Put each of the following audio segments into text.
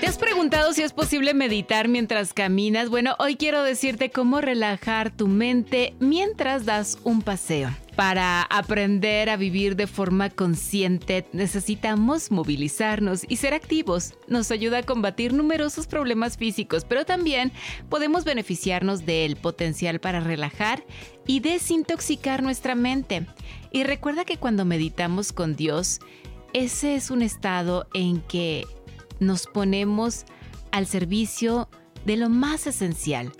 ¿Te has preguntado si es posible meditar mientras caminas? Bueno, hoy quiero decirte cómo relajar tu mente mientras das un paseo. Para aprender a vivir de forma consciente necesitamos movilizarnos y ser activos. Nos ayuda a combatir numerosos problemas físicos, pero también podemos beneficiarnos del potencial para relajar y desintoxicar nuestra mente. Y recuerda que cuando meditamos con Dios, ese es un estado en que nos ponemos al servicio de lo más esencial.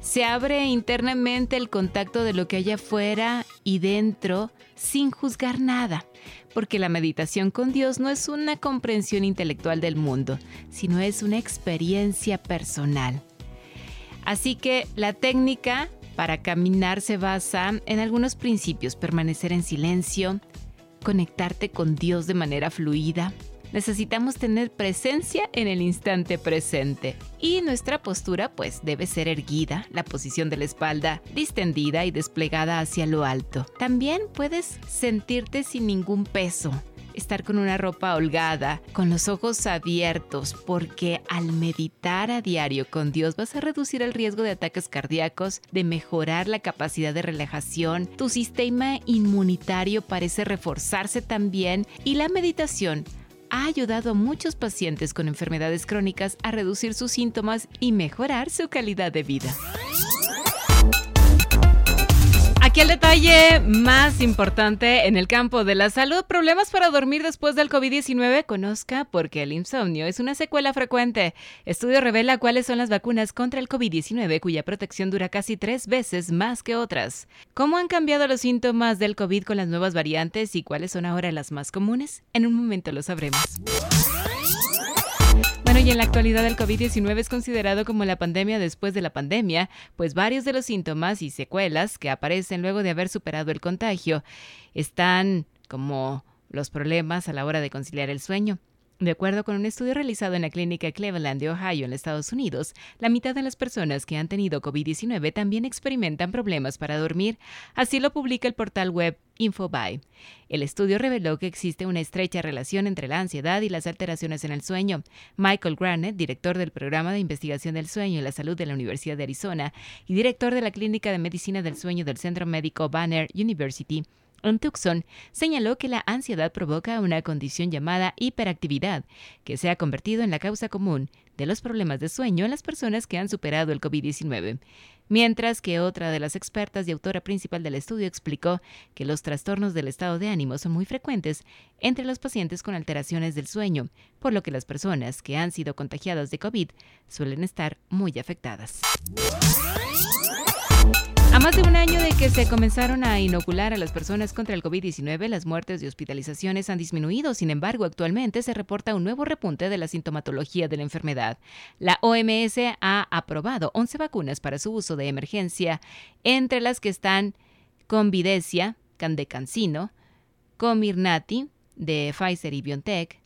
Se abre internamente el contacto de lo que hay afuera y dentro sin juzgar nada, porque la meditación con Dios no es una comprensión intelectual del mundo, sino es una experiencia personal. Así que la técnica para caminar se basa en algunos principios, permanecer en silencio, conectarte con Dios de manera fluida, necesitamos tener presencia en el instante presente. Y nuestra postura pues debe ser erguida, la posición de la espalda distendida y desplegada hacia lo alto. También puedes sentirte sin ningún peso, estar con una ropa holgada, con los ojos abiertos, porque al meditar a diario con Dios vas a reducir el riesgo de ataques cardíacos, de mejorar la capacidad de relajación, tu sistema inmunitario parece reforzarse también y la meditación ha ayudado a muchos pacientes con enfermedades crónicas a reducir sus síntomas y mejorar su calidad de vida. Aquí el detalle más importante en el campo de la salud, problemas para dormir después del COVID-19, conozca porque el insomnio es una secuela frecuente. Estudio revela cuáles son las vacunas contra el COVID-19 cuya protección dura casi tres veces más que otras. ¿Cómo han cambiado los síntomas del COVID con las nuevas variantes y cuáles son ahora las más comunes? En un momento lo sabremos. Y en la actualidad el COVID-19 es considerado como la pandemia después de la pandemia, pues varios de los síntomas y secuelas que aparecen luego de haber superado el contagio están como los problemas a la hora de conciliar el sueño. De acuerdo con un estudio realizado en la clínica Cleveland de Ohio en Estados Unidos, la mitad de las personas que han tenido COVID-19 también experimentan problemas para dormir, así lo publica el portal web Infobae. El estudio reveló que existe una estrecha relación entre la ansiedad y las alteraciones en el sueño. Michael Granett, director del programa de investigación del sueño y la salud de la Universidad de Arizona y director de la clínica de medicina del sueño del Centro Médico Banner University, Tucson señaló que la ansiedad provoca una condición llamada hiperactividad, que se ha convertido en la causa común de los problemas de sueño en las personas que han superado el COVID-19. Mientras que otra de las expertas y autora principal del estudio explicó que los trastornos del estado de ánimo son muy frecuentes entre los pacientes con alteraciones del sueño, por lo que las personas que han sido contagiadas de COVID suelen estar muy afectadas. Más de un año de que se comenzaron a inocular a las personas contra el COVID-19, las muertes y hospitalizaciones han disminuido. Sin embargo, actualmente se reporta un nuevo repunte de la sintomatología de la enfermedad. La OMS ha aprobado 11 vacunas para su uso de emergencia, entre las que están Convidecia, Candecancino, Comirnaty, de Pfizer y BioNTech,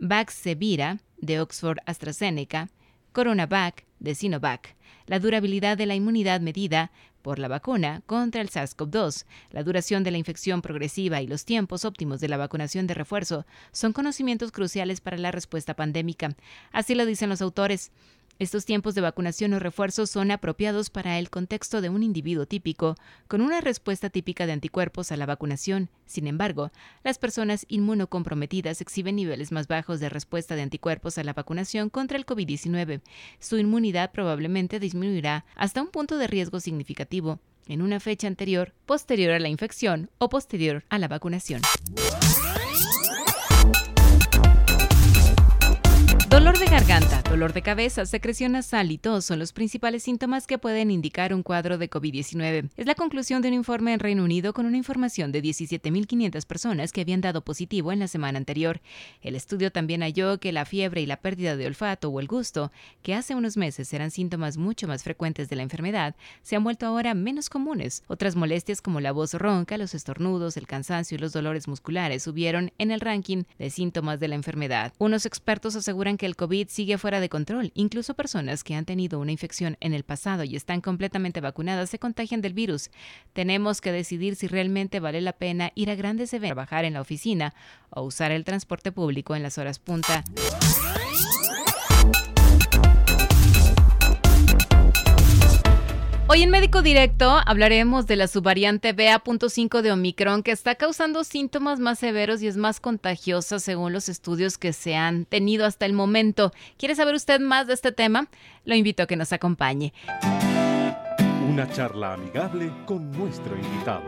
Vaxzevria, de Oxford AstraZeneca, Coronavac, de Sinovac. La durabilidad de la inmunidad medida por la vacuna contra el SARS-CoV-2. La duración de la infección progresiva y los tiempos óptimos de la vacunación de refuerzo son conocimientos cruciales para la respuesta pandémica. Así lo dicen los autores. Estos tiempos de vacunación o refuerzo son apropiados para el contexto de un individuo típico, con una respuesta típica de anticuerpos a la vacunación. Sin embargo, las personas inmunocomprometidas exhiben niveles más bajos de respuesta de anticuerpos a la vacunación contra el COVID-19. Su inmunidad probablemente disminuirá hasta un punto de riesgo significativo en una fecha anterior, posterior a la infección o posterior a la vacunación. Dolor de garganta, dolor de cabeza, secreción nasal y tos son los principales síntomas que pueden indicar un cuadro de COVID-19. Es la conclusión de un informe en Reino Unido con una información de 17.500 personas que habían dado positivo en la semana anterior. El estudio también halló que la fiebre y la pérdida de olfato o el gusto, que hace unos meses eran síntomas mucho más frecuentes de la enfermedad, se han vuelto ahora menos comunes. Otras molestias como la voz ronca, los estornudos, el cansancio y los dolores musculares subieron en el ranking de síntomas de la enfermedad. Unos expertos aseguran que el COVID sigue fuera de control. Incluso personas que han tenido una infección en el pasado y están completamente vacunadas se contagian del virus. Tenemos que decidir si realmente vale la pena ir a grandes eventos, trabajar en la oficina o usar el transporte público en las horas punta. Hoy en Médico Directo hablaremos de la subvariante BA.5 de Omicron que está causando síntomas más severos y es más contagiosa según los estudios que se han tenido hasta el momento. ¿Quiere saber usted más de este tema? Lo invito a que nos acompañe. Una charla amigable con nuestro invitado.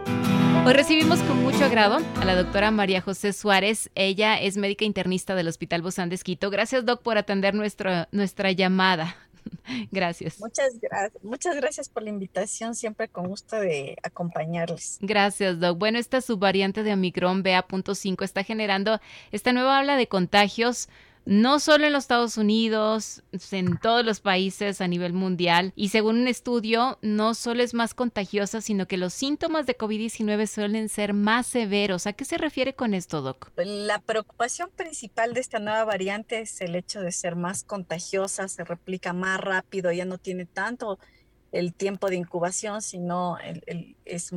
Hoy recibimos con mucho agrado a la doctora María José Suárez. Ella es médica internista del Hospital Bozán de Esquito. Gracias, doc, por atender nuestra nuestra llamada. Gracias. Muchas gracias. Muchas gracias por la invitación. Siempre con gusto de acompañarles. Gracias, Doc. Bueno, esta subvariante de Omicron BA.5 está generando esta nueva ola de contagios no solo en los Estados Unidos, en todos los países a nivel mundial. Y según un estudio, no solo es más contagiosa, sino que los síntomas de COVID-19 suelen ser más severos. ¿A qué se refiere con esto, Doc? La preocupación principal de esta nueva variante es el hecho de ser más contagiosa, se replica más rápido, ya no tiene tanto el tiempo de incubación, sino el, es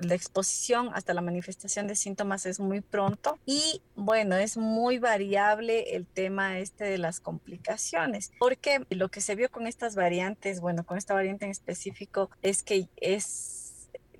la exposición hasta la manifestación de síntomas es muy pronto y bueno, es muy variable el tema este de las complicaciones, porque lo que se vio con estas variantes, bueno, con esta variante en específico es que es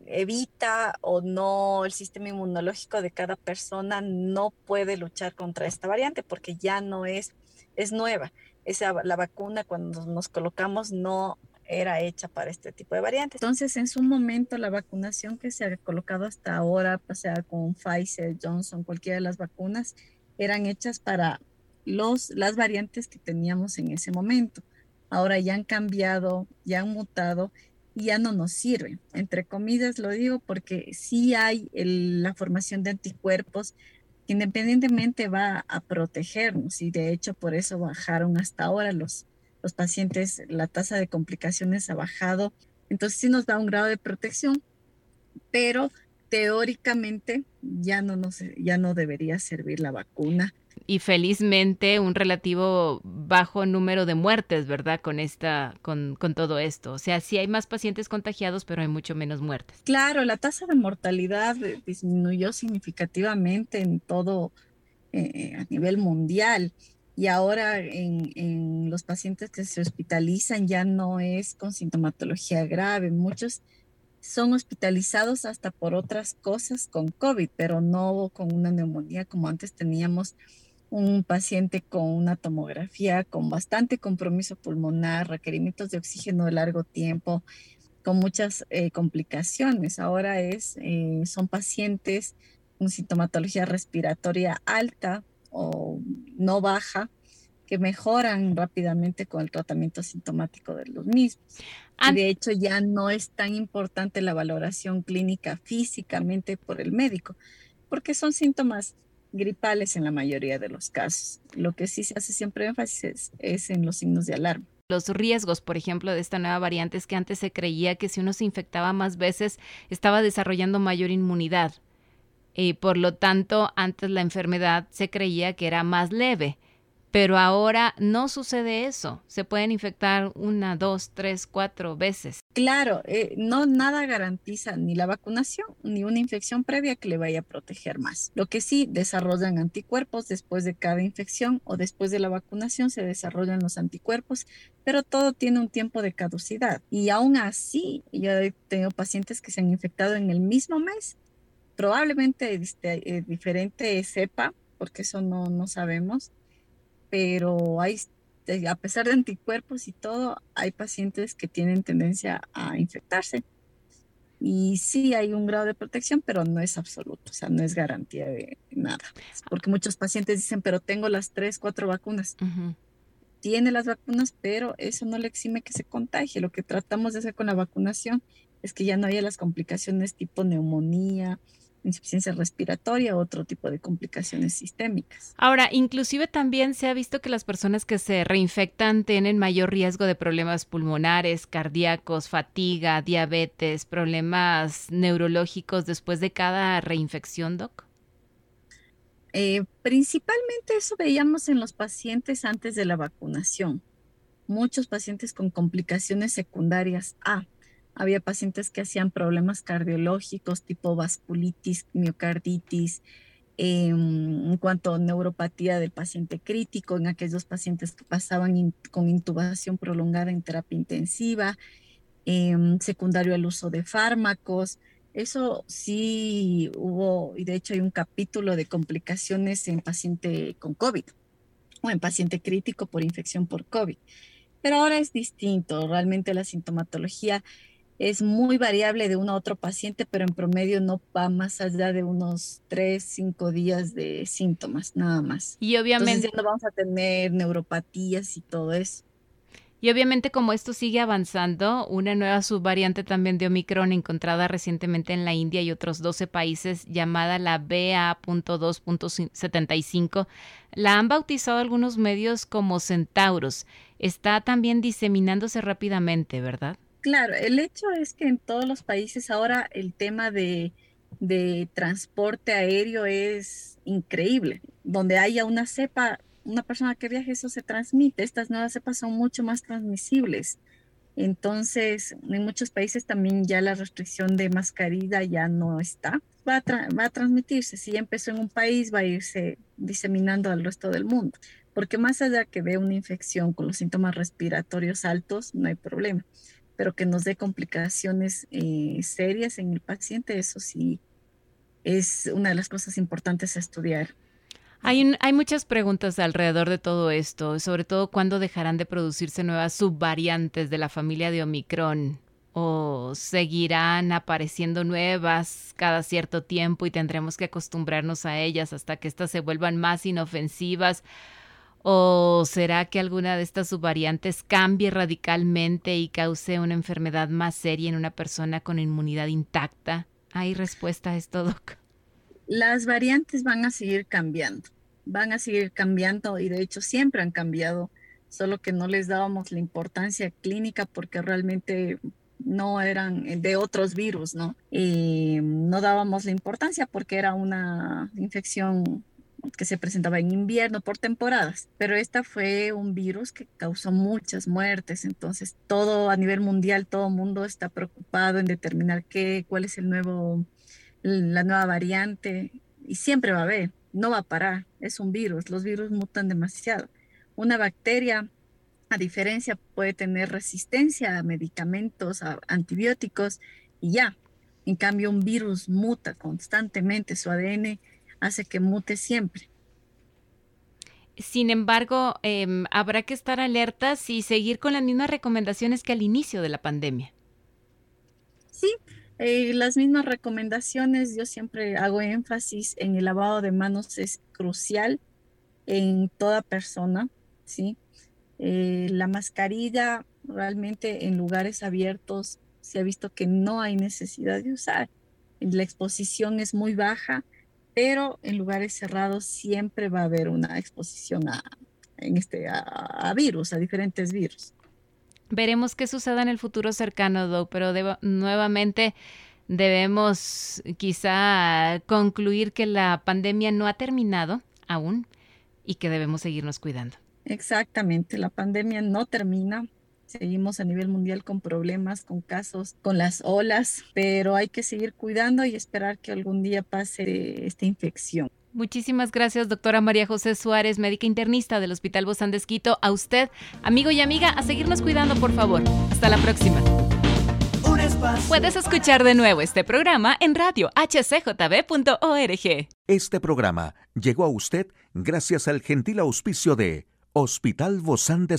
evita o no el sistema inmunológico de cada persona no puede luchar contra esta variante porque ya no es es nueva. Esa, la vacuna cuando nos colocamos no era hecha para este tipo de variantes. Entonces, en su momento, la vacunación que se ha colocado hasta ahora, o sea, con Pfizer, Johnson, cualquiera de las vacunas, eran hechas para los, las variantes que teníamos en ese momento. Ahora ya han cambiado, ya han mutado y ya no nos sirven. Entre comillas lo digo porque sí hay la formación de anticuerpos que independientemente va a protegernos y de hecho por eso bajaron hasta ahora los, los pacientes, la tasa de complicaciones ha bajado. Entonces sí nos da un grado de protección, pero teóricamente ya no, nos, ya no debería servir la vacuna. Y felizmente un relativo bajo número de muertes, ¿verdad? Con esta, con, con todo esto. O sea, sí hay más pacientes contagiados, pero hay mucho menos muertes. Claro, la tasa de mortalidad disminuyó significativamente en todo, eh, a nivel mundial y ahora en, los pacientes que se hospitalizan ya no es con sintomatología grave. Muchos son hospitalizados hasta por otras cosas con COVID, pero no con una neumonía como antes teníamos un paciente con una tomografía con bastante compromiso pulmonar, requerimientos de oxígeno de largo tiempo, con muchas eh, complicaciones. Ahora es, eh, son pacientes con sintomatología respiratoria alta, o no baja, que mejoran rápidamente con el tratamiento sintomático de los mismos. Y de hecho ya no es tan importante la valoración clínica físicamente por el médico, porque son síntomas gripales en la mayoría de los casos. Lo que sí se hace siempre énfasis es, en los signos de alarma. Los riesgos, por ejemplo, de esta nueva variante es que antes se creía que si uno se infectaba más veces estaba desarrollando mayor inmunidad y por lo tanto antes la enfermedad se creía que era más leve. Pero ahora no sucede eso. Se pueden infectar una, dos, tres, cuatro veces. Claro, eh, no nada garantiza ni la vacunación ni una infección previa que le vaya a proteger más. Lo que sí desarrollan anticuerpos después de cada infección o después de la vacunación se desarrollan los anticuerpos, pero todo tiene un tiempo de caducidad. Y aún así, yo he tenido pacientes que se han infectado en el mismo mes probablemente este, eh, diferente cepa, porque eso no, no sabemos, pero hay, eh, a pesar de anticuerpos y todo, hay pacientes que tienen tendencia a infectarse. Y sí hay un grado de protección, pero no es absoluto, o sea, no es garantía de nada. Porque muchos pacientes dicen, pero tengo las tres, cuatro vacunas. tiene las vacunas, pero eso no le exime que se contagie. Lo que tratamos de hacer con la vacunación es que ya no haya las complicaciones tipo neumonía, insuficiencia respiratoria, otro tipo de complicaciones sistémicas. Ahora, inclusive también se ha visto que las personas que se reinfectan tienen mayor riesgo de problemas pulmonares, cardíacos, fatiga, diabetes, problemas neurológicos después de cada reinfección, Doc. Eh, principalmente eso veíamos en los pacientes antes de la vacunación. Muchos pacientes con complicaciones secundarias A. Había pacientes que hacían problemas cardiológicos tipo vasculitis, miocarditis, em, en cuanto a neuropatía del paciente crítico, en aquellos pacientes que pasaban con intubación prolongada en terapia intensiva, em, secundario al uso de fármacos, eso sí hubo, y de hecho hay un capítulo de complicaciones en paciente con COVID o en paciente crítico por infección por COVID. Pero ahora es distinto, realmente la sintomatología es muy variable de uno a otro paciente, pero en promedio no va más allá de unos tres, cinco días de síntomas, nada más. Y obviamente... ya no vamos a tener neuropatías y todo eso. Y obviamente como esto sigue avanzando, una nueva subvariante también de Omicron encontrada recientemente en la India y otros 12 países llamada la BA.2.75, la han bautizado algunos medios como centauros. Está también diseminándose rápidamente, ¿verdad? Claro, el hecho es que en todos los países ahora el tema de, de transporte aéreo es increíble. Donde haya una cepa, una persona que viaje, eso se transmite. Estas nuevas cepas son mucho más transmisibles. Entonces, en muchos países también ya la restricción de mascarilla ya no está. Va a, va a transmitirse. Si ya empezó en un país, va a irse diseminando al resto del mundo. Porque más allá que de una infección con los síntomas respiratorios altos, no hay problema. Pero que nos dé complicaciones eh, serias en el paciente, eso sí es una de las cosas importantes a estudiar. Hay, hay, muchas preguntas alrededor de todo esto, sobre todo cuándo dejarán de producirse nuevas subvariantes de la familia de Omicron o seguirán apareciendo nuevas cada cierto tiempo y tendremos que acostumbrarnos a ellas hasta que éstas se vuelvan más inofensivas. ¿O será que alguna de estas subvariantes cambie radicalmente y cause una enfermedad más seria en una persona con inmunidad intacta? ¿Hay respuesta a esto, Doc? las variantes van a seguir cambiando, van a seguir cambiando y de hecho siempre han cambiado, solo que no les dábamos la importancia clínica porque realmente no eran de otros virus, ¿no? Y no dábamos la importancia porque era una infección que se presentaba en invierno por temporadas, pero esta fue un virus que causó muchas muertes, entonces todo a nivel mundial, todo el mundo está preocupado en determinar qué, cuál es el nuevo la nueva variante, y siempre va a haber, no va a parar, es un virus, los virus mutan demasiado. Una bacteria, a diferencia, puede tener resistencia a medicamentos, a antibióticos, y ya. En cambio, un virus muta constantemente, su ADN hace que mute siempre. Sin embargo, eh, habrá que estar alertas y seguir con las mismas recomendaciones que al inicio de la pandemia. Sí, eh, las mismas recomendaciones, yo siempre hago énfasis en el lavado de manos, es crucial en toda persona, ¿sí? Eh, la mascarilla realmente en lugares abiertos se ha visto que no hay necesidad de usar. La exposición es muy baja, pero en lugares cerrados siempre va a haber una exposición a, en este, a, virus, a diferentes virus. Veremos qué suceda en el futuro cercano, Doc, pero nuevamente debemos quizá concluir que la pandemia no ha terminado aún y que debemos seguirnos cuidando. Exactamente, la pandemia no termina. Seguimos a nivel mundial con problemas, con casos, con las olas, pero hay que seguir cuidando y esperar que algún día pase esta infección. Muchísimas gracias, doctora María José Suárez, médica internista del Hospital Bozán de A usted, amigo y amiga, a seguirnos cuidando, por favor. Hasta la próxima. Puedes escuchar de nuevo este programa en radio hcjb.org. Este programa llegó a usted gracias al gentil auspicio de Hospital Bozán de